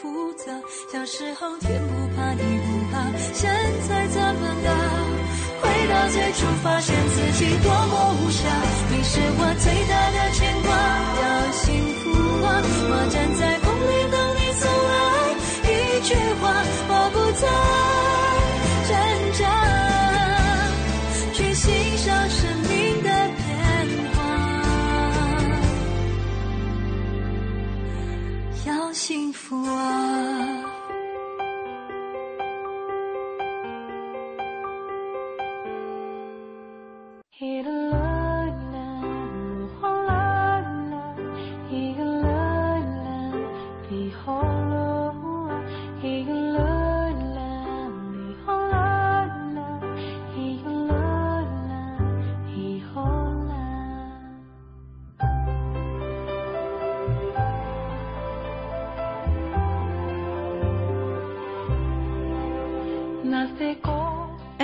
复杂。小时候天不怕地不怕，现在怎么了？回到最初，发现自己多么无暇。你是我最大的牵挂，要幸福啊，我站在风里等你送来一句话，我不在。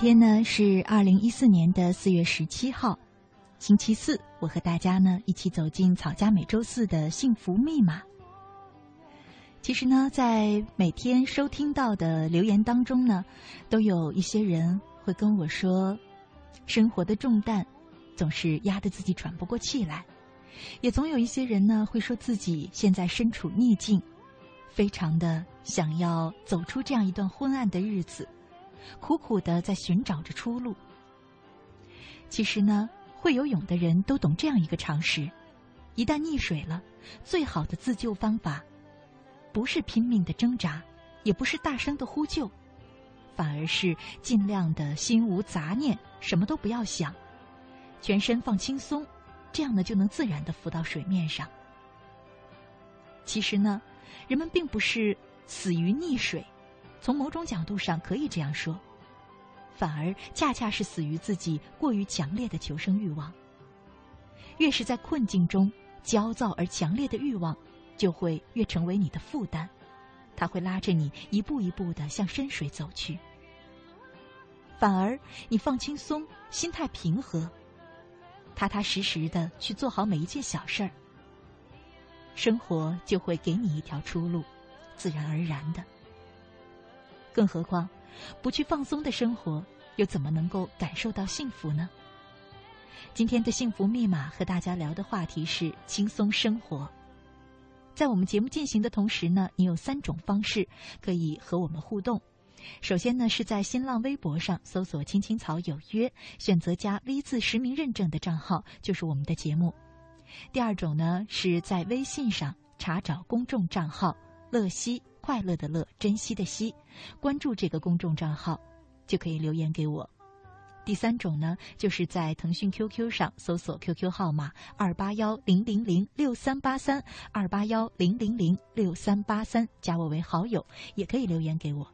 天呢是二零一四年的四月十七号，星期四。我和大家呢一起走进草家每周四的幸福密码。其实呢，在每天收听到的留言当中呢，都有一些人会跟我说，生活的重担总是压得自己喘不过气来，也总有一些人呢会说自己现在身处逆境，非常的想要走出这样一段昏暗的日子。苦苦的在寻找着出路。其实呢，会游泳的人都懂这样一个常识：一旦溺水了，最好的自救方法，不是拼命的挣扎，也不是大声的呼救，反而是尽量的心无杂念，什么都不要想，全身放轻松，这样呢就能自然的浮到水面上。其实呢，人们并不是死于溺水。从某种角度上可以这样说，反而恰恰是死于自己过于强烈的求生欲望。越是在困境中，焦躁而强烈的欲望就会越成为你的负担，它会拉着你一步一步的向深水走去。反而你放轻松，心态平和，踏踏实实的去做好每一件小事儿，生活就会给你一条出路，自然而然的。更何况，不去放松的生活，又怎么能够感受到幸福呢？今天的幸福密码和大家聊的话题是轻松生活。在我们节目进行的同时呢，你有三种方式可以和我们互动。首先呢，是在新浪微博上搜索“青青草有约”，选择加 V 字实名认证的账号，就是我们的节目。第二种呢，是在微信上查找公众账号“乐西”。快乐的乐，珍惜的惜，关注这个公众账号，就可以留言给我。第三种呢，就是在腾讯 QQ 上搜索 QQ 号码二八幺零零零六三八三二八幺零零零六三八三，加我为好友，也可以留言给我。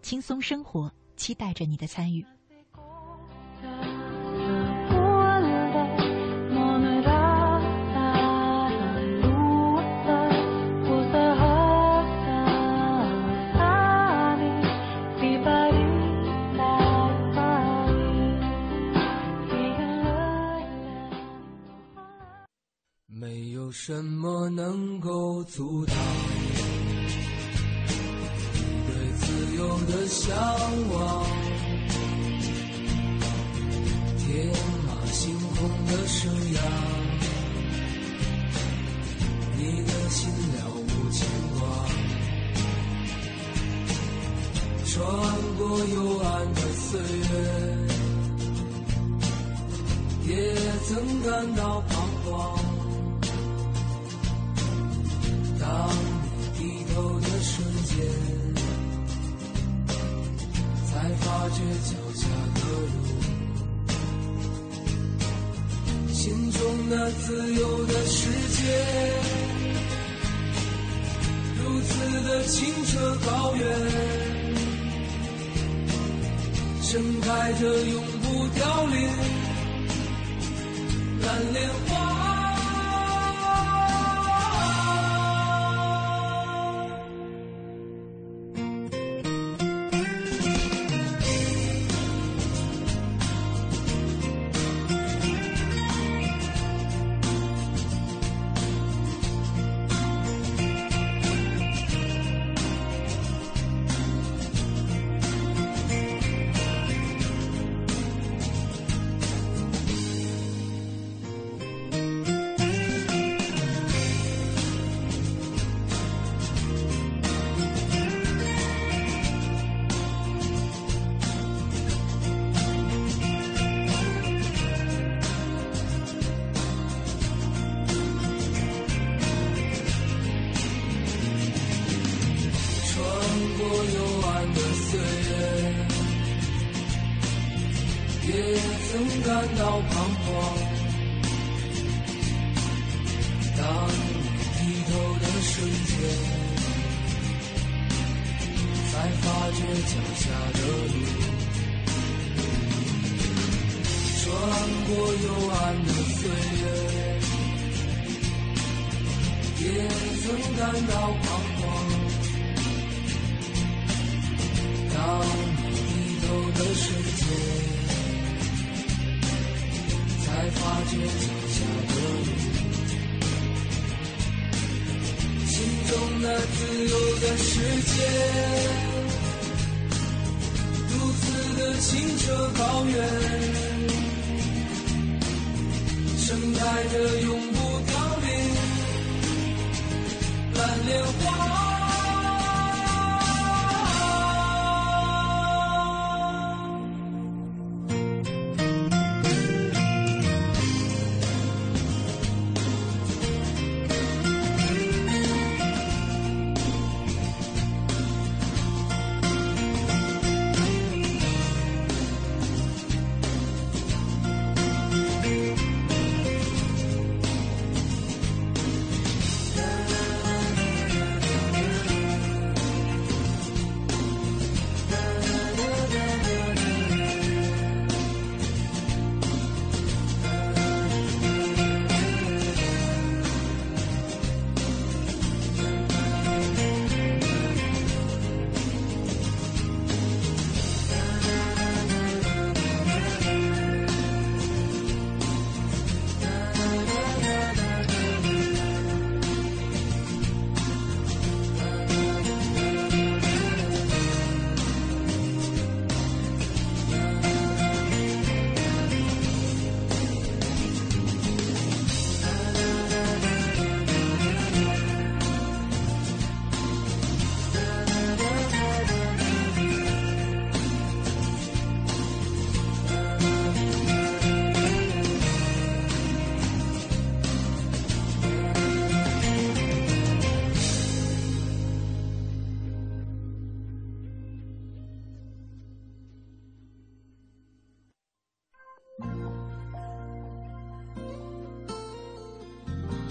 轻松生活，期待着你的参与。向往？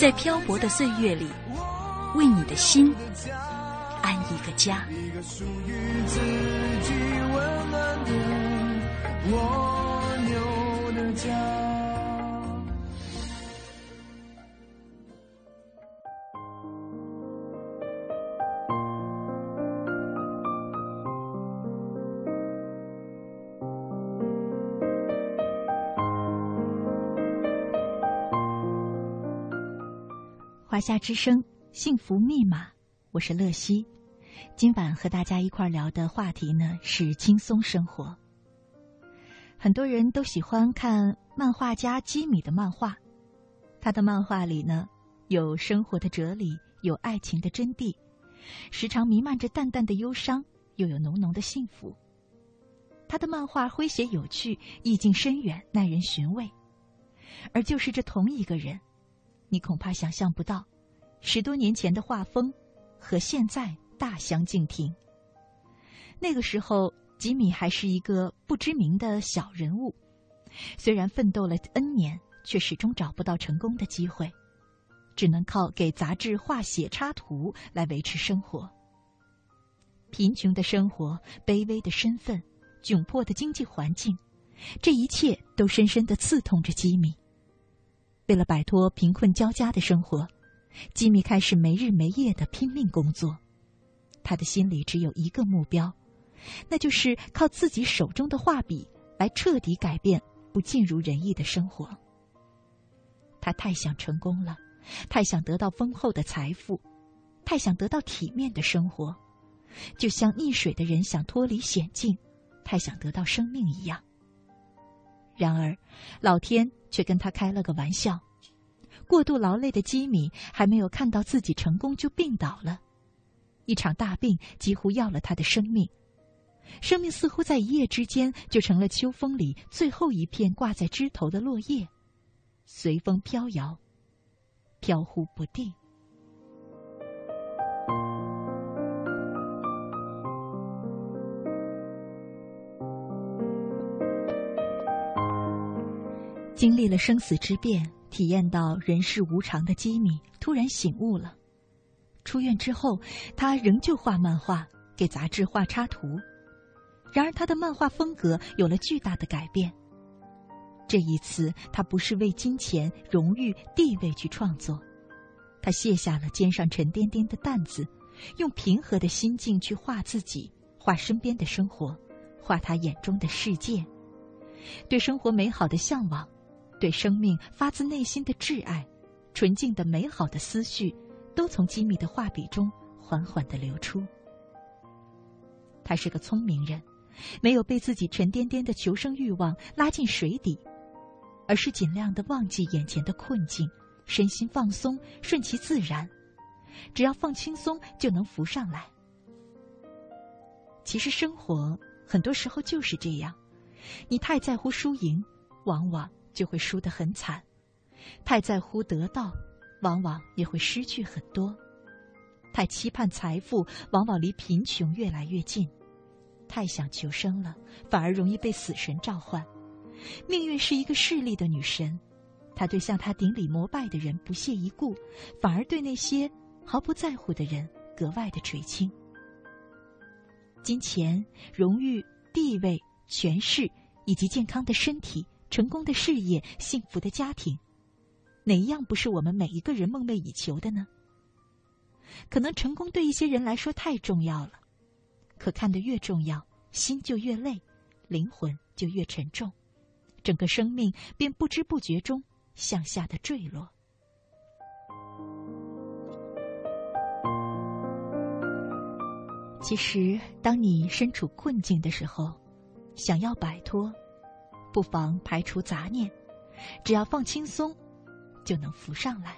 在漂泊的岁月里，为你的心安一个家。一个属于自己温暖的蜗牛的家。华夏之声幸福密码，我是乐西。今晚和大家一块聊的话题呢是轻松生活。很多人都喜欢看漫画家基米的漫画，他的漫画里呢有生活的哲理，有爱情的真谛，时常弥漫着淡淡的忧伤，又有浓浓的幸福。他的漫画诙谐有趣，意境深远，耐人寻味。而就是这同一个人。你恐怕想象不到，十多年前的画风和现在大相径庭。那个时候，吉米还是一个不知名的小人物，虽然奋斗了 N 年，却始终找不到成功的机会，只能靠给杂志画写插图来维持生活。贫穷的生活、卑微的身份、窘迫的经济环境，这一切都深深的刺痛着吉米。为了摆脱贫困交加的生活，吉米开始没日没夜的拼命工作。他的心里只有一个目标，那就是靠自己手中的画笔来彻底改变不尽如人意的生活。他太想成功了，太想得到丰厚的财富，太想得到体面的生活，就像溺水的人想脱离险境，太想得到生命一样。然而，老天却跟他开了个玩笑。过度劳累的吉米还没有看到自己成功，就病倒了。一场大病几乎要了他的生命，生命似乎在一夜之间就成了秋风里最后一片挂在枝头的落叶，随风飘摇，飘忽不定。经历了生死之变，体验到人世无常的基米突然醒悟了。出院之后，他仍旧画漫画，给杂志画插图。然而，他的漫画风格有了巨大的改变。这一次，他不是为金钱、荣誉、地位去创作，他卸下了肩上沉甸甸的担子，用平和的心境去画自己，画身边的生活，画他眼中的世界，对生活美好的向往。对生命发自内心的挚爱，纯净的美好的思绪，都从机密的画笔中缓缓的流出。他是个聪明人，没有被自己沉甸甸的求生欲望拉进水底，而是尽量的忘记眼前的困境，身心放松，顺其自然，只要放轻松就能浮上来。其实生活很多时候就是这样，你太在乎输赢，往往。就会输得很惨，太在乎得到，往往也会失去很多；太期盼财富，往往离贫穷越来越近；太想求生了，反而容易被死神召唤。命运是一个势利的女神，她对向她顶礼膜拜的人不屑一顾，反而对那些毫不在乎的人格外的垂青。金钱、荣誉、地位、权势，以及健康的身体。成功的事业，幸福的家庭，哪一样不是我们每一个人梦寐以求的呢？可能成功对一些人来说太重要了，可看得越重要，心就越累，灵魂就越沉重，整个生命便不知不觉中向下的坠落。其实，当你身处困境的时候，想要摆脱。不妨排除杂念只要放轻松就能浮上来。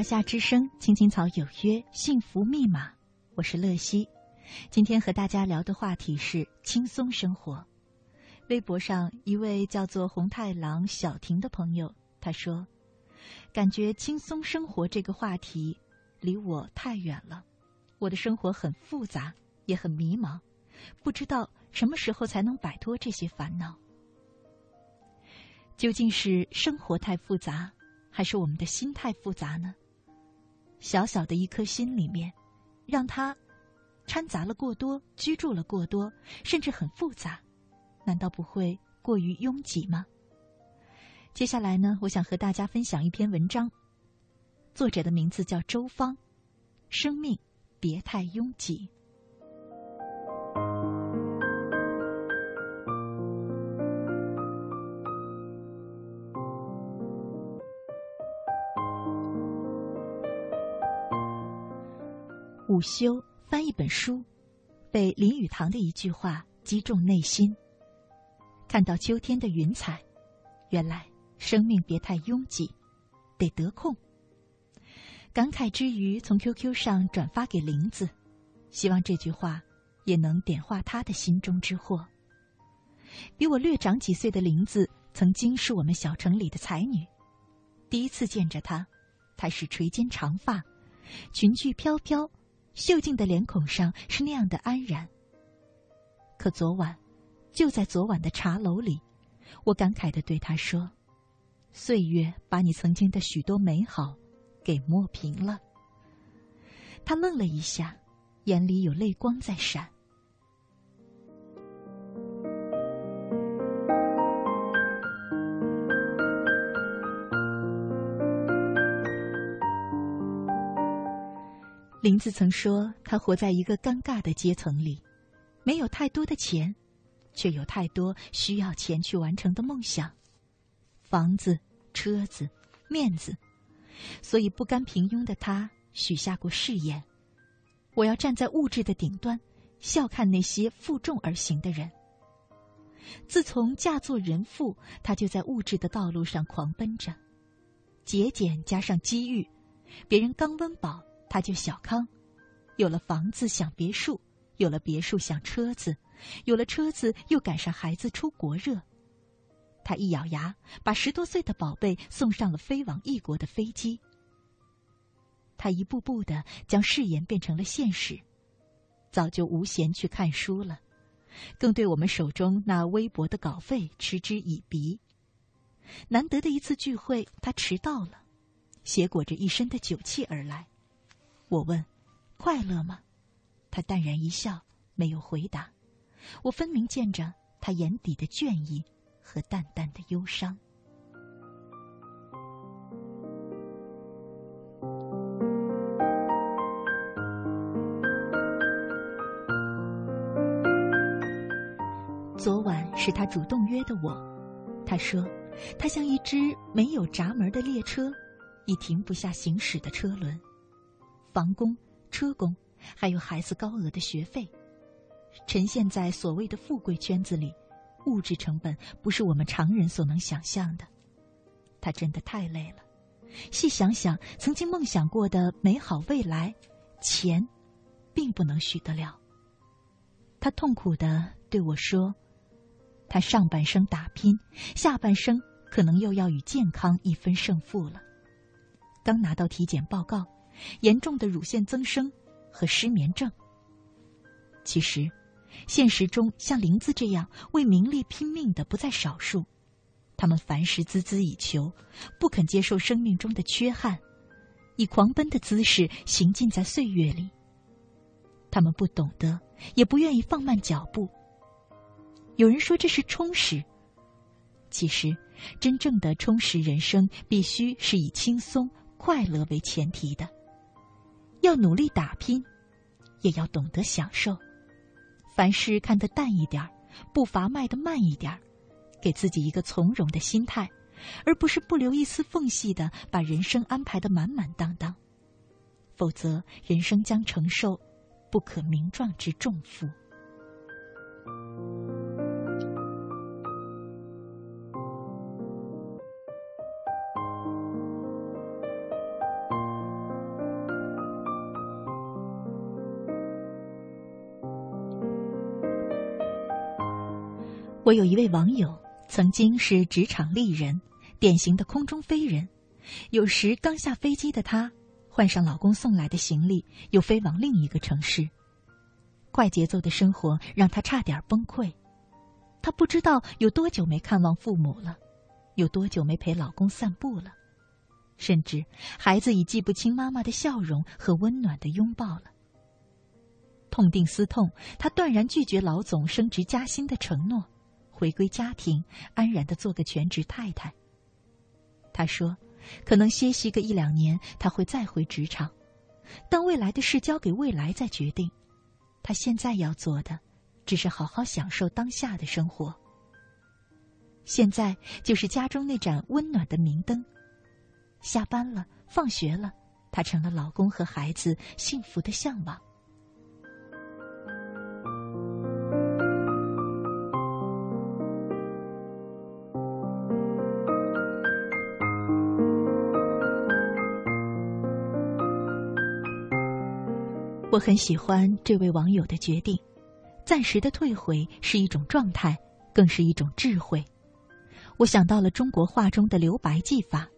华夏之声，青青草有约，幸福密码。我是乐西，今天和大家聊的话题是轻松生活。微博上一位叫做红太狼小婷的朋友，他说：“感觉轻松生活这个话题离我太远了，我的生活很复杂，也很迷茫，不知道什么时候才能摆脱这些烦恼。究竟是生活太复杂，还是我们的心态复杂呢？小小的一颗心里面，让它掺杂了过多，居住了过多，甚至很复杂，难道不会过于拥挤吗？接下来呢，我想和大家分享一篇文章，作者的名字叫周芳，《生命别太拥挤》。午休翻一本书，被林语堂的一句话击中内心。看到秋天的云彩，原来生命别太拥挤，得得空。感慨之余，从 QQ 上转发给林子，希望这句话也能点化他的心中之祸。比我略长几岁的林子，曾经是我们小城里的才女。第一次见着她，她是垂肩长发，裙裾飘飘。秀静的脸孔上是那样的安然。可昨晚，就在昨晚的茶楼里，我感慨的对他说：“岁月把你曾经的许多美好，给磨平了。”他愣了一下，眼里有泪光在闪。林子曾说，他活在一个尴尬的阶层里，没有太多的钱，却有太多需要钱去完成的梦想，房子、车子、面子，所以不甘平庸的他许下过誓言：我要站在物质的顶端，笑看那些负重而行的人。自从嫁作人妇，他就在物质的道路上狂奔着，节俭加上机遇，别人刚温饱。他就小康，有了房子想别墅，有了别墅想车子，有了车子又赶上孩子出国热。他一咬牙，把十多岁的宝贝送上了飞往异国的飞机。他一步步的将誓言变成了现实，早就无闲去看书了，更对我们手中那微薄的稿费嗤之以鼻。难得的一次聚会，他迟到了，携裹着一身的酒气而来。我问：“快乐吗？”他淡然一笑，没有回答。我分明见着他眼底的倦意和淡淡的忧伤。昨晚是他主动约的我。他说：“他像一只没有闸门的列车，已停不下行驶的车轮。”房工、车工，还有孩子高额的学费，呈现在所谓的富贵圈子里，物质成本不是我们常人所能想象的。他真的太累了。细想想，曾经梦想过的美好未来，钱，并不能许得了。他痛苦的对我说：“他上半生打拼，下半生可能又要与健康一分胜负了。”刚拿到体检报告。严重的乳腺增生和失眠症。其实，现实中像林子这样为名利拼命的不在少数，他们凡事孜孜以求，不肯接受生命中的缺憾，以狂奔的姿势行进在岁月里。他们不懂得，也不愿意放慢脚步。有人说这是充实，其实，真正的充实人生必须是以轻松快乐为前提的。要努力打拼，也要懂得享受。凡事看得淡一点儿，步伐迈得慢一点儿，给自己一个从容的心态，而不是不留一丝缝隙的把人生安排得满满当当。否则，人生将承受不可名状之重负。我有一位网友，曾经是职场丽人，典型的空中飞人。有时刚下飞机的她，换上老公送来的行李，又飞往另一个城市。快节奏的生活让她差点崩溃。她不知道有多久没看望父母了，有多久没陪老公散步了，甚至孩子已记不清妈妈的笑容和温暖的拥抱了。痛定思痛，她断然拒绝老总升职加薪的承诺，回归家庭，安然的做个全职太太。她说：“可能歇息个一两年，她会再回职场，但未来的事交给未来再决定。她现在要做的。”只是好好享受当下的生活。现在就是家中那盏温暖的明灯。下班了，放学了，她成了老公和孩子幸福的向往。我很喜欢这位网友的决定。暂时的退回是一种状态，更是一种智慧。我想到了中国画中的留白技法，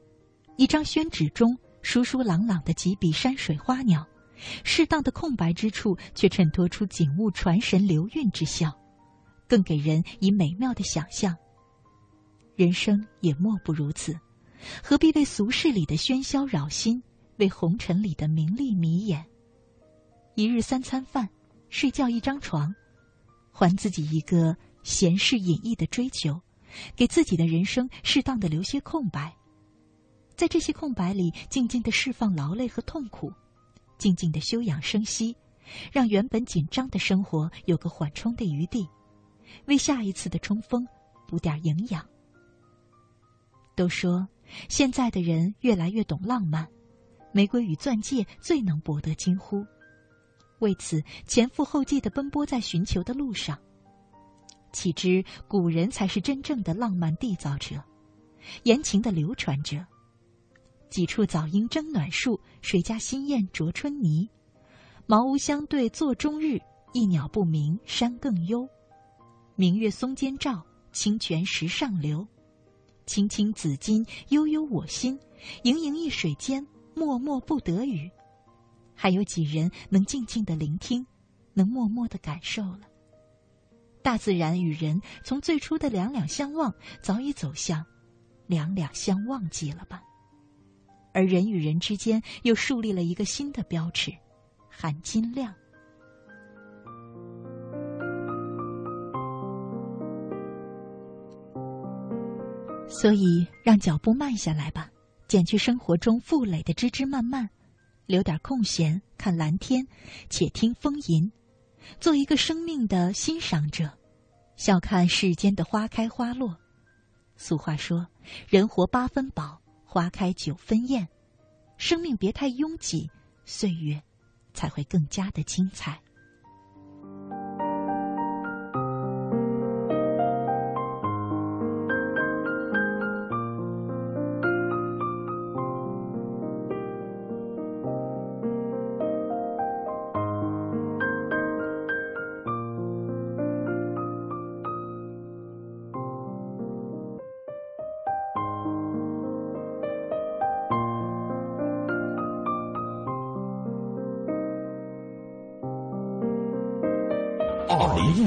一张宣纸中疏疏朗朗的几笔山水花鸟，适当的空白之处却衬托出景物传神流韵之效，更给人以美妙的想象。人生也莫不如此，何必为俗世里的喧嚣扰心，为红尘里的名利迷眼？一日三餐饭，睡觉一张床。还自己一个闲适隐逸的追求，给自己的人生适当的留些空白，在这些空白里，静静的释放劳累和痛苦，静静的休养生息，让原本紧张的生活有个缓冲的余地，为下一次的冲锋补点营养。都说现在的人越来越懂浪漫，玫瑰与钻戒最能博得惊呼。为此前赴后继的奔波在寻求的路上。岂知古人才是真正的浪漫缔造者，言情的流传者。几处早莺争暖树，谁家新燕啄春泥？茅屋相对坐中日，一鸟不鸣山更幽。明月松间照，清泉石上流。青青子衿，悠悠我心。盈盈一水间，脉脉不得语。还有几人能静静的聆听，能默默的感受了？大自然与人从最初的两两相望，早已走向两两相忘记了吧？而人与人之间又树立了一个新的标尺——含金量。所以，让脚步慢下来吧，减去生活中负累的枝枝蔓蔓。留点空闲，看蓝天，且听风吟，做一个生命的欣赏者，笑看世间的花开花落。俗话说：“人活八分饱，花开九分艳。”生命别太拥挤，岁月才会更加的精彩。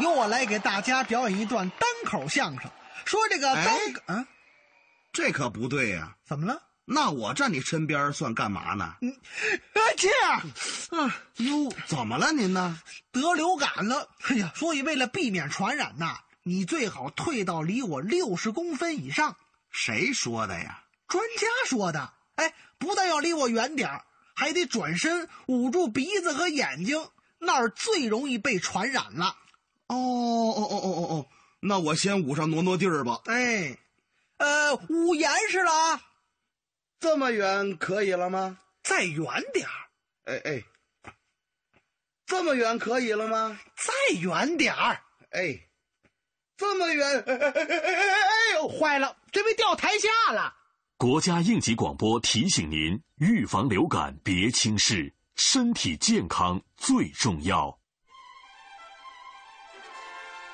由我来给大家表演一段单口相声，说这个单啊，这可不对呀！怎么了？那我站你身边算干嘛呢？嗯，啊，这样，啊，哟，怎么了您呢？得流感了，哎呀，所以为了避免传染呐，你最好退到离我六十公分以上。谁说的呀？专家说的。哎，不但要离我远点还得转身捂住鼻子和眼睛，那儿最容易被传染了。哦哦哦哦哦哦，那我先捂上挪挪地儿吧。哎，呃，捂严实了啊！这么远可以了吗？再远点儿。哎哎，这么远可以了吗？再远点儿。哎，这么远，哎哎哎哎哎呦，坏了，这被掉台下了。国家应急广播提醒您：预防流感别轻视，身体健康最重要。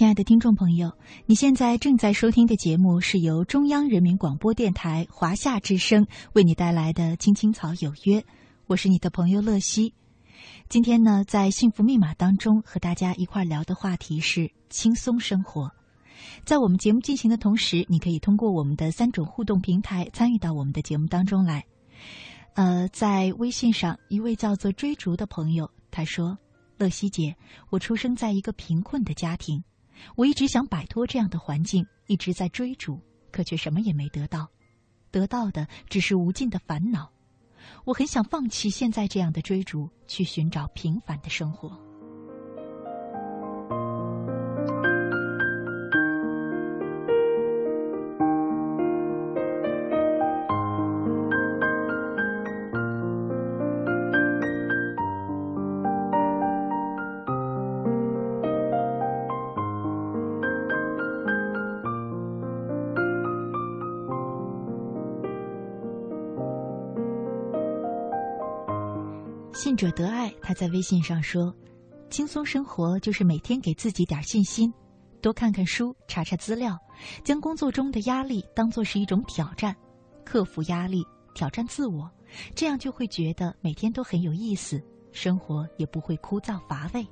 亲爱的听众朋友，你现在正在收听的节目是由中央人民广播电台华夏之声为你带来的《青青草有约》，我是你的朋友乐西。今天呢，在幸福密码当中和大家一块聊的话题是轻松生活。在我们节目进行的同时，你可以通过我们的三种互动平台参与到我们的节目当中来。呃，在微信上，一位叫做追逐的朋友他说：“乐西姐，我出生在一个贫困的家庭，我一直想摆脱这样的环境，一直在追逐，可却什么也没得到，得到的只是无尽的烦恼。我很想放弃现在这样的追逐，去寻找平凡的生活。”者得爱，他在微信上说：“轻松生活就是每天给自己点信心，多看看书，查查资料，将工作中的压力当做是一种挑战，克服压力，挑战自我，这样就会觉得每天都很有意思，生活也不会枯燥乏味。”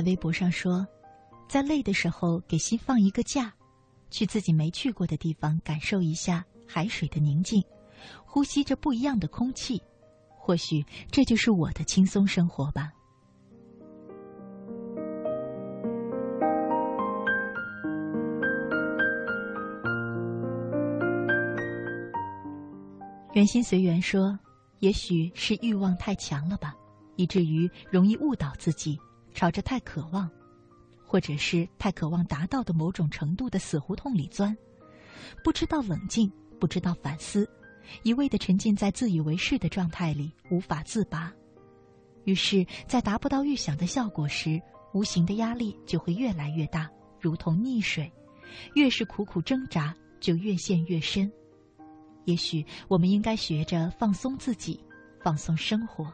在微博上说，在累的时候给心放一个假，去自己没去过的地方感受一下海水的宁静，呼吸着不一样的空气，或许这就是我的轻松生活吧。圆心随缘说，也许是欲望太强了吧。以至于容易误导自己，朝着太渴望，或者是太渴望达到的某种程度的死胡同里钻，不知道冷静，不知道反思，一味的沉浸在自以为是的状态里，无法自拔。于是，在达不到预想的效果时，无形的压力就会越来越大，如同溺水，越是苦苦挣扎，就越陷越深。也许我们应该学着放松自己，放松生活。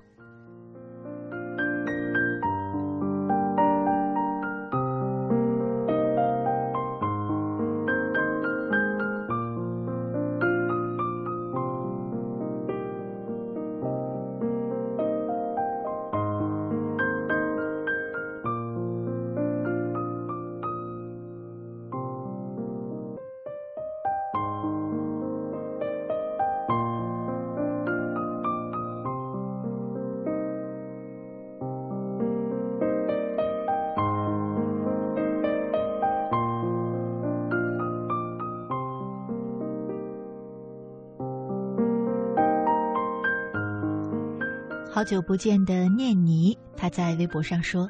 久不见的念妮，她在微博上说：“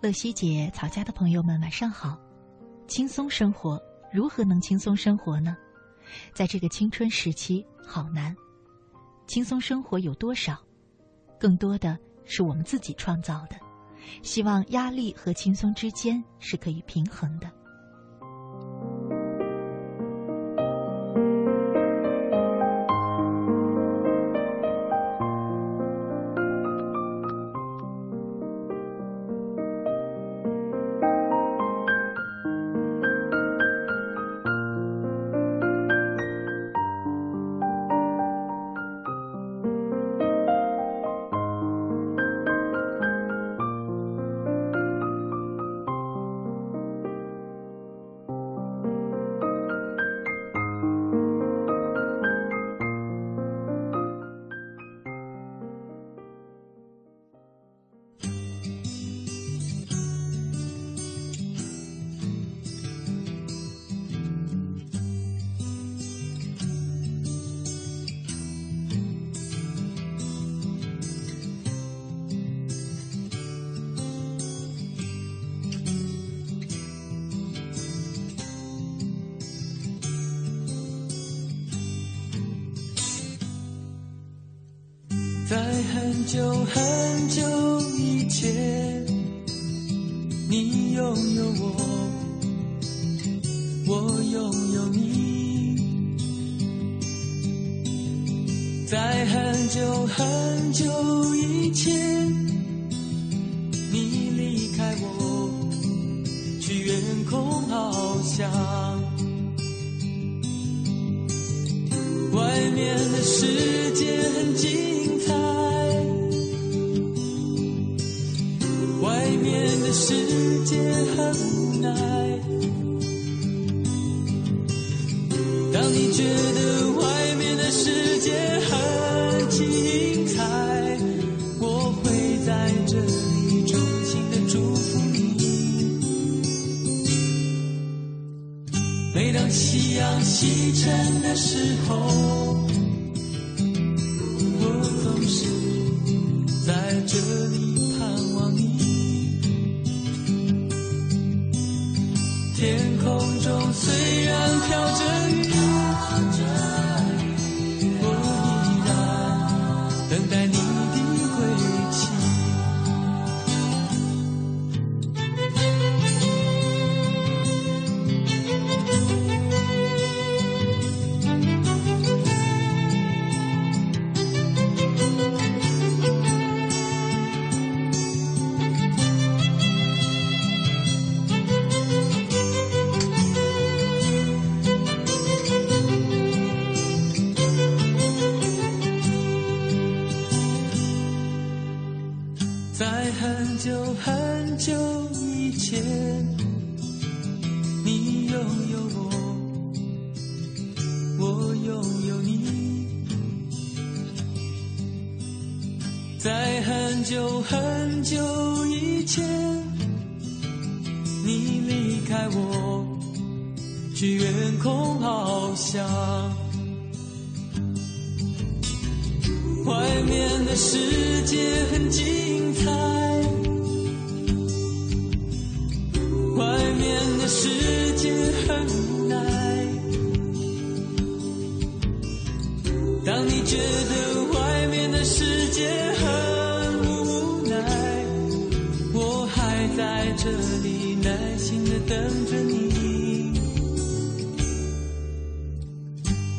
乐西姐，曹家的朋友们晚上好。轻松生活，如何能轻松生活呢？在这个青春时期，好难。轻松生活有多少？更多的是我们自己创造的。希望压力和轻松之间是可以平衡的。”很久很久以前你拥有我我拥有你。在很久很久西沉的时候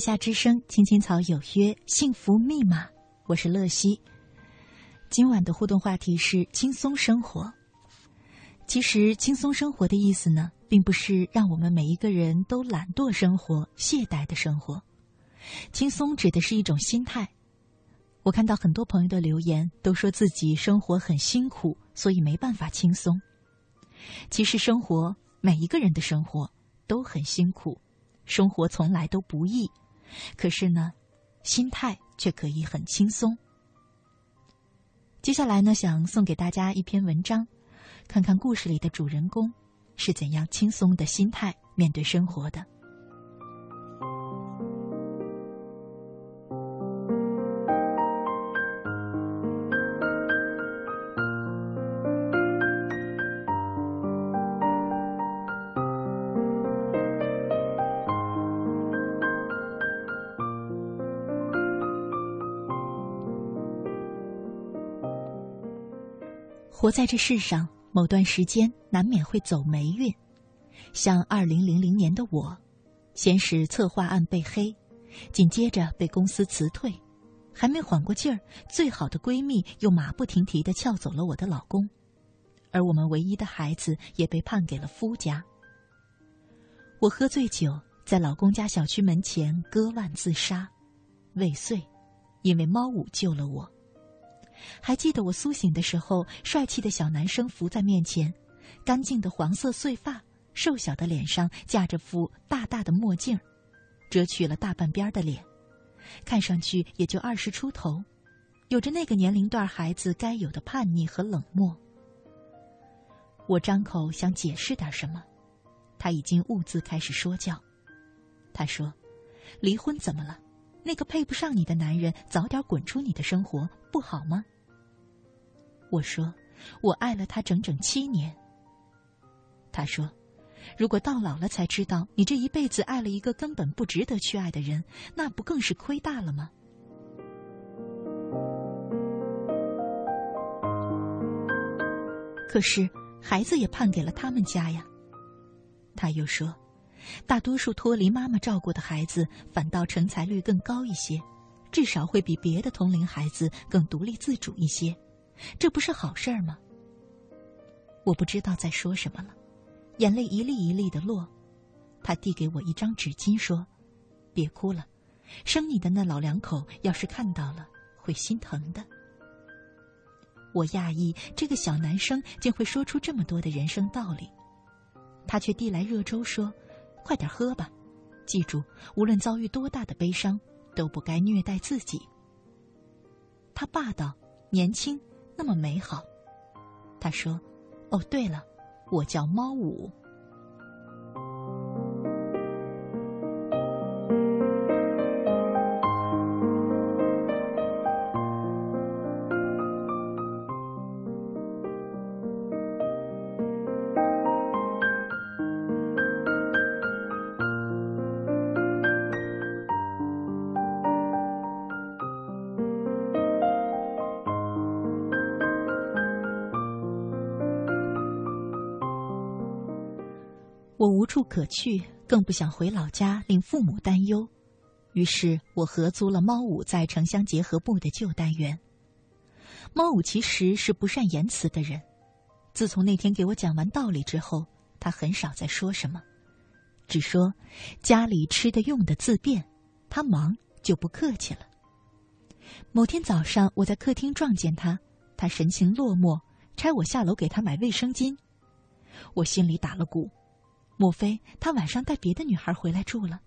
夏之声，青青草有约，幸福密码，我是乐西。今晚的互动话题是轻松生活。其实，轻松生活的意思呢，并不是让我们每一个人都懒惰生活、懈怠的生活。轻松指的是一种心态。我看到很多朋友的留言，都说自己生活很辛苦，所以没办法轻松。其实，生活每一个人的生活都很辛苦，生活从来都不易。可是呢，心态却可以很轻松。接下来呢，想送给大家一篇文章，看看故事里的主人公是怎样轻松的心态面对生活的。在这世上，某段时间难免会走霉运。像二零零零年的我，先是策划案被黑，紧接着被公司辞退，还没缓过劲儿，最好的闺蜜又马不停蹄的撬走了我的老公，而我们唯一的孩子也被判给了夫家。我喝醉酒，在老公家小区门前割腕自杀，未遂，因为猫五救了我。还记得我苏醒的时候，帅气的小男生伏在面前，干净的黄色碎发，瘦小的脸上架着副大大的墨镜，遮去了大半边的脸，看上去也就二十出头，有着那个年龄段孩子该有的叛逆和冷漠。我张口想解释点什么，他已经兀自开始说教。他说：“离婚怎么了？那个配不上你的男人早点滚出你的生活不好吗？”我说：“我爱了他整整七年。”他说：“如果到老了才知道你这一辈子爱了一个根本不值得去爱的人，那不更是亏大了吗？”可是孩子也判给了他们家呀。他又说：“大多数脱离妈妈照顾的孩子，反倒成才率更高一些，至少会比别的同龄孩子更独立自主一些。”这不是好事儿吗？我不知道在说什么了，眼泪一粒一粒的落。他递给我一张纸巾，说：“别哭了，生你的那老两口要是看到了，会心疼的。”我讶异，这个小男生竟会说出这么多的人生道理。他却递来热粥，说：“快点喝吧，记住，无论遭遇多大的悲伤，都不该虐待自己。”他霸道，年轻。那么美好，他说：“哦，对了，我叫猫五。”处可去，更不想回老家令父母担忧，于是我合租了猫五在城乡结合部的旧单元。猫五其实是不善言辞的人，自从那天给我讲完道理之后，他很少再说什么，只说家里吃的用的自便，他忙就不客气了。某天早上，我在客厅撞见他，他神情落寞，差我下楼给他买卫生巾，我心里打了鼓。莫非他晚上带别的女孩回来住了？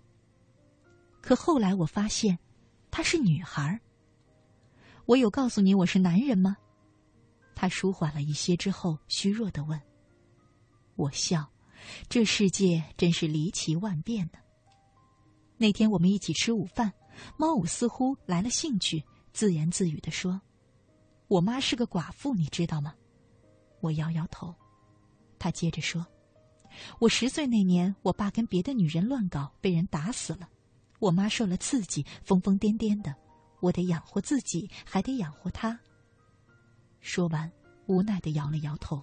可后来我发现，她是女孩。我有告诉你我是男人吗？他舒缓了一些之后，虚弱的问。我笑，这世界真是离奇万变呢。那天我们一起吃午饭，猫五似乎来了兴趣，自言自语的说：“我妈是个寡妇，你知道吗？”我摇摇头。他接着说。我十岁那年，我爸跟别的女人乱搞，被人打死了。我妈受了刺激，疯疯癫癫的。我得养活自己，还得养活她。说完，无奈的摇了摇头。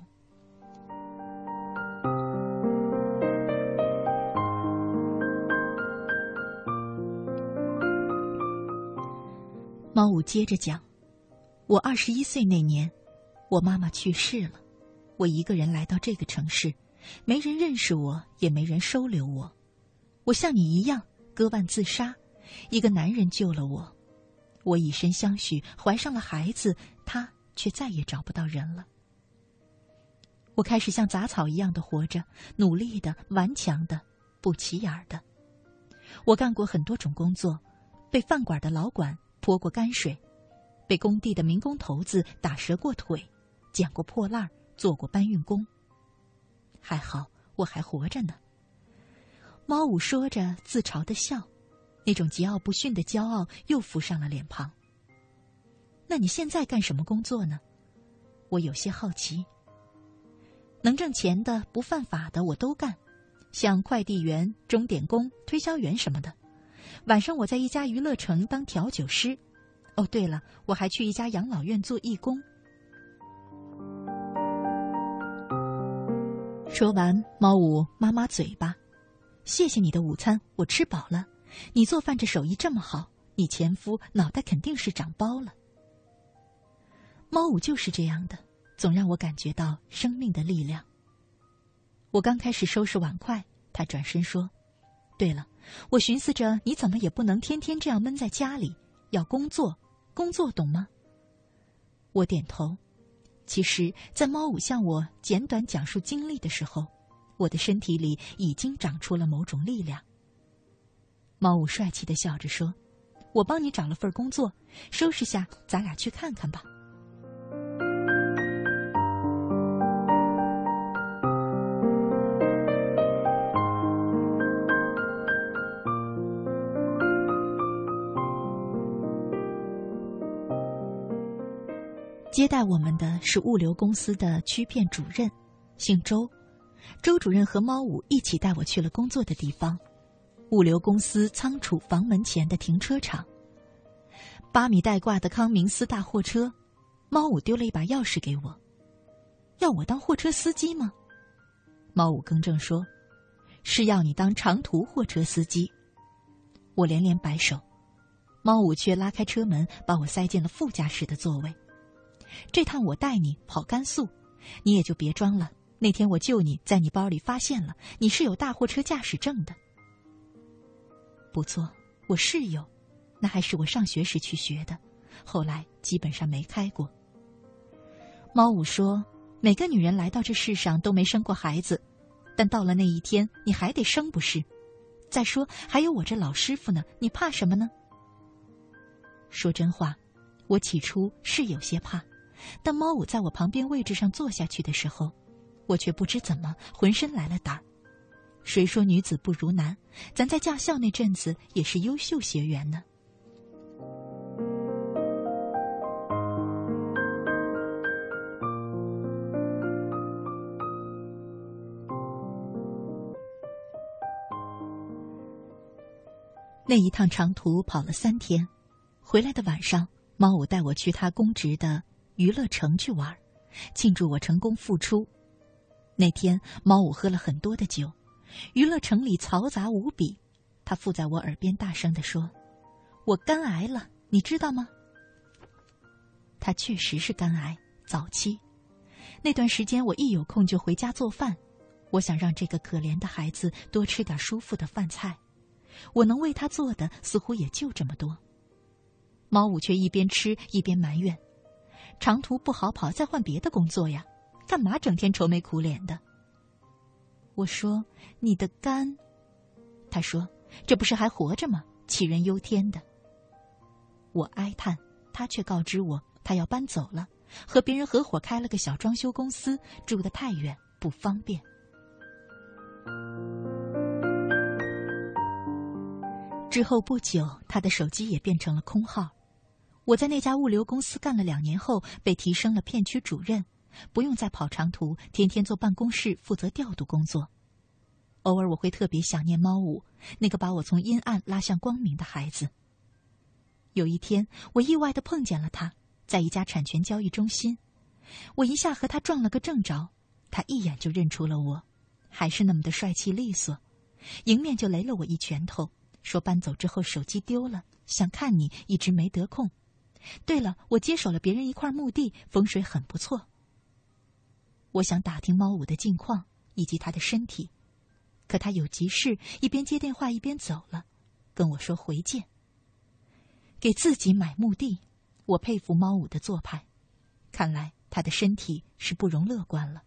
猫五接着讲：“我二十一岁那年，我妈妈去世了，我一个人来到这个城市，没人认识我，也没人收留我。我像你一样割腕自杀，一个男人救了我。我以身相许，怀上了孩子，他却再也找不到人了。我开始像杂草一样的活着，努力的、顽强的、不起眼的。我干过很多种工作，被饭馆的老管。”泼过泔水，被工地的民工头子打折过腿，捡过破烂做过搬运工。还好我还活着呢。猫五说着，自嘲的笑，那种桀骜不驯的骄傲又浮上了脸庞。那你现在干什么工作呢？我有些好奇。能挣钱的、不犯法的我都干，像快递员、钟点工、推销员什么的。晚上我在一家娱乐城当调酒师，哦，对了，我还去一家养老院做义工。说完，猫五抹抹嘴巴，谢谢你的午餐，我吃饱了。你做饭这手艺这么好，你前夫脑袋肯定是长包了。猫五就是这样的，总让我感觉到生命的力量。我刚开始收拾碗筷，他转身说：“对了。”我寻思着，你怎么也不能天天这样闷在家里，要工作，工作懂吗？我点头。其实，在猫五向我简短讲述经历的时候，我的身体里已经长出了某种力量。猫五帅气的笑着说：“我帮你找了份工作，收拾下，咱俩去看看吧。”接待我们的是物流公司的区片主任，姓周。周主任和猫五一起带我去了工作的地方——物流公司仓储房门前的停车场。八米带挂的康明斯大货车，猫五丢了一把钥匙给我，要我当货车司机吗？猫五更正说：“是要你当长途货车司机。”我连连摆手，猫五却拉开车门，把我塞进了副驾驶的座位。这趟我带你跑甘肃，你也就别装了。那天我救你在你包里发现了，你是有大货车驾驶证的。不错，我是有，那还是我上学时去学的，后来基本上没开过。猫五说：“每个女人来到这世上都没生过孩子，但到了那一天，你还得生，不是？再说还有我这老师傅呢，你怕什么呢？”说真话，我起初是有些怕。但猫五在我旁边位置上坐下去的时候，我却不知怎么浑身来了胆儿。谁说女子不如男？咱在驾校那阵子也是优秀学员呢。那一趟长途跑了三天，回来的晚上，猫五带我去他公职的。娱乐城去玩，庆祝我成功复出。那天猫五喝了很多的酒，娱乐城里嘈杂无比。他附在我耳边大声的说：“我肝癌了，你知道吗？”他确实是肝癌早期。那段时间我一有空就回家做饭，我想让这个可怜的孩子多吃点舒服的饭菜。我能为他做的似乎也就这么多。猫五却一边吃一边埋怨。长途不好跑，再换别的工作呀？干嘛整天愁眉苦脸的？我说你的肝，他说这不是还活着吗？杞人忧天的。我哀叹，他却告知我他要搬走了，和别人合伙开了个小装修公司，住得太远不方便。之后不久，他的手机也变成了空号。我在那家物流公司干了两年后，被提升了片区主任，不用再跑长途，天天坐办公室负责调度工作。偶尔我会特别想念猫五，那个把我从阴暗拉向光明的孩子。有一天，我意外的碰见了他，在一家产权交易中心，我一下和他撞了个正着，他一眼就认出了我，还是那么的帅气利索，迎面就擂了我一拳头，说搬走之后手机丢了，想看你，一直没得空。对了，我接手了别人一块墓地，风水很不错。我想打听猫五的近况以及他的身体，可他有急事，一边接电话一边走了，跟我说回见。给自己买墓地，我佩服猫五的做派，看来他的身体是不容乐观了。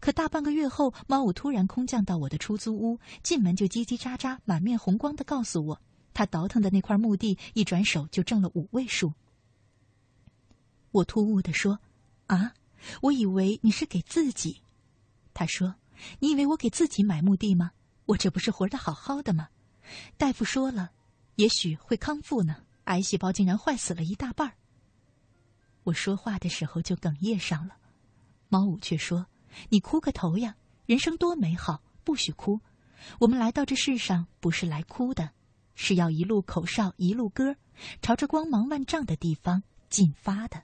可大半个月后，猫五突然空降到我的出租屋，进门就叽叽喳喳、满面红光的告诉我，他倒腾的那块墓地一转手就挣了五位数。我突兀的说：“啊，我以为你是给自己。”他说：“你以为我给自己买墓地吗？我这不是活得好好的吗？大夫说了，也许会康复呢。癌细胞竟然坏死了一大半儿。”我说话的时候就哽咽上了，猫五却说。你哭个头呀！人生多美好，不许哭。我们来到这世上不是来哭的，是要一路口哨一路歌，朝着光芒万丈的地方进发的。